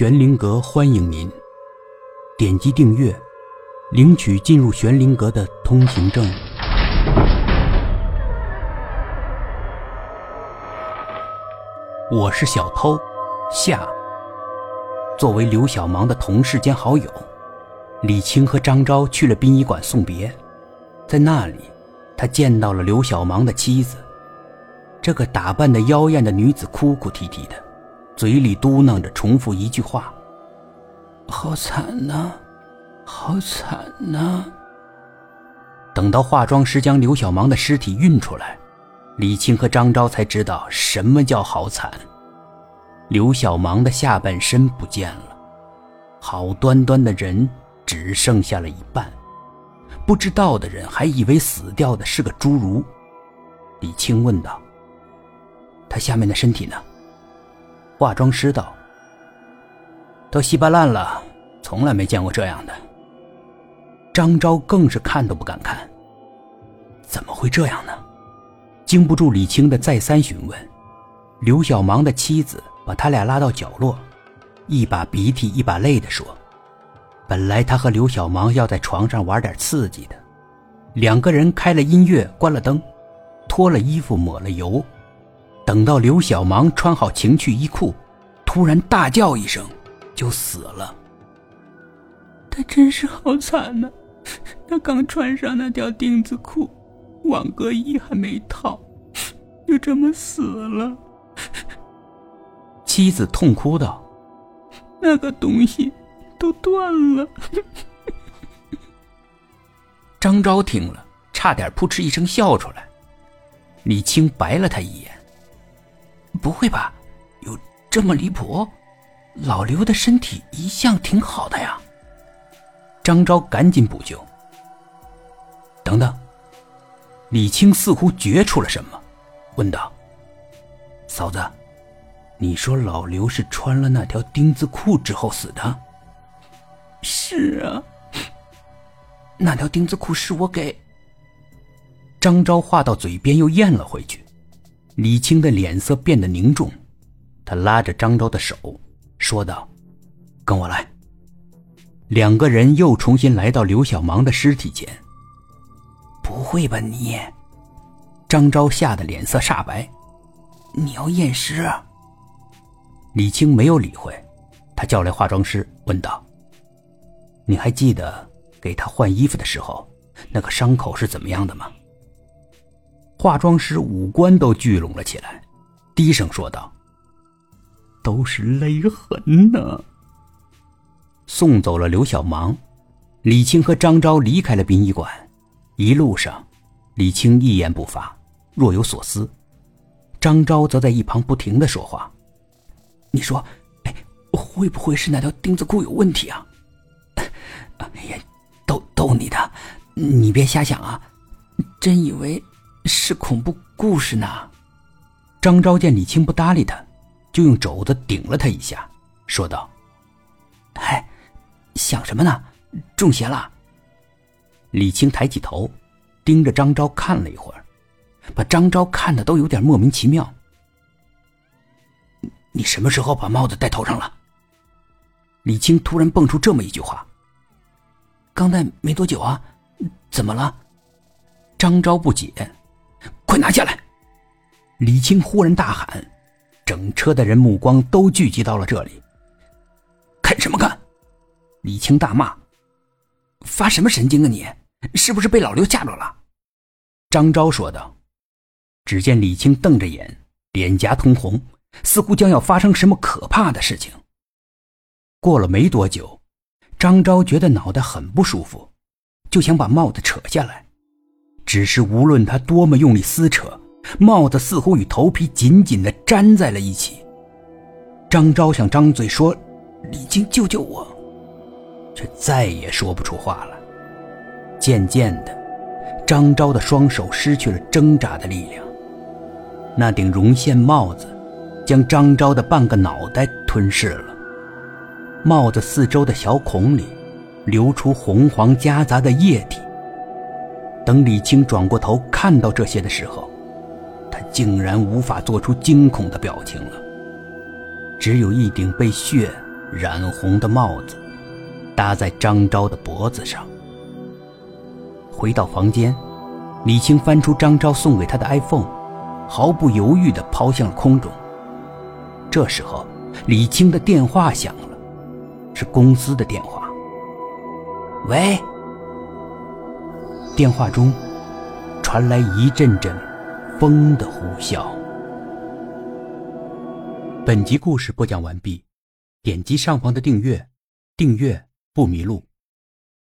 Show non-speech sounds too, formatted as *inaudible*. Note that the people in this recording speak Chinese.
玄灵阁欢迎您，点击订阅，领取进入玄灵阁的通行证。我是小偷夏。作为刘小芒的同事兼好友，李青和张昭去了殡仪馆送别，在那里，他见到了刘小芒的妻子。这个打扮的妖艳的女子哭哭啼啼的，嘴里嘟囔着重复一句话：“好惨呐，好惨呐。”等到化妆师将刘小芒的尸体运出来，李青和张昭才知道什么叫好惨。刘小芒的下半身不见了，好端端的人只剩下了一半，不知道的人还以为死掉的是个侏儒。李青问道。他下面的身体呢？化妆师道：“都稀巴烂了，从来没见过这样的。”张昭更是看都不敢看。怎么会这样呢？经不住李青的再三询问，刘小芒的妻子把他俩拉到角落，一把鼻涕一把泪的说：“本来他和刘小芒要在床上玩点刺激的，两个人开了音乐，关了灯，脱了衣服，抹了油。”等到刘小芒穿好情趣衣裤，突然大叫一声，就死了。他真是好惨呐！他刚穿上那条钉子裤，网格衣还没套，就这么死了。妻子痛哭道：“那个东西都断了。”张昭听了，差点扑哧一声笑出来。李青白了他一眼。不会吧，有这么离谱？老刘的身体一向挺好的呀。张昭赶紧补救。等等，李青似乎觉出了什么，问道：“嫂子，你说老刘是穿了那条钉子裤之后死的？”“是啊，那条钉子裤是我给……”张昭话到嘴边又咽了回去。李青的脸色变得凝重，他拉着张昭的手，说道：“跟我来。”两个人又重新来到刘小芒的尸体前。不会吧你？张昭吓得脸色煞白。你要验尸？李青没有理会，他叫来化妆师，问道：“你还记得给他换衣服的时候，那个伤口是怎么样的吗？”化妆师五官都聚拢了起来，低声说道：“都是勒痕呢。”送走了刘小芒，李青和张昭离开了殡仪馆。一路上，李青一言不发，若有所思；张昭则在一旁不停的说话：“你说，哎，会不会是那条钉子裤有问题啊？”“ *laughs* 哎呀，逗逗你的，你别瞎想啊！*laughs* 真以为……”是恐怖故事呢。张昭见李青不搭理他，就用肘子顶了他一下，说道：“嗨，想什么呢？中邪了。”李青抬起头，盯着张昭看了一会儿，把张昭看的都有点莫名其妙。“你什么时候把帽子戴头上了？”李青突然蹦出这么一句话。“刚戴没多久啊，怎么了？”张昭不解。快拿下来！李青忽然大喊，整车的人目光都聚集到了这里。看什么看？李青大骂：“发什么神经啊你？是不是被老刘吓着了？”张昭说道。只见李青瞪着眼，脸颊通红，似乎将要发生什么可怕的事情。过了没多久，张昭觉得脑袋很不舒服，就想把帽子扯下来。只是无论他多么用力撕扯，帽子似乎与头皮紧紧地粘在了一起。张昭想张嘴说：“李青，救救我！”却再也说不出话了。渐渐的，张昭的双手失去了挣扎的力量。那顶绒线帽子将张昭的半个脑袋吞噬了。帽子四周的小孔里流出红黄夹杂的液体。等李青转过头看到这些的时候，他竟然无法做出惊恐的表情了，只有一顶被血染红的帽子搭在张昭的脖子上。回到房间，李青翻出张昭送给他的 iPhone，毫不犹豫地抛向了空中。这时候，李青的电话响了，是公司的电话。喂。电话中传来一阵阵风的呼啸。本集故事播讲完毕，点击上方的订阅，订阅不迷路。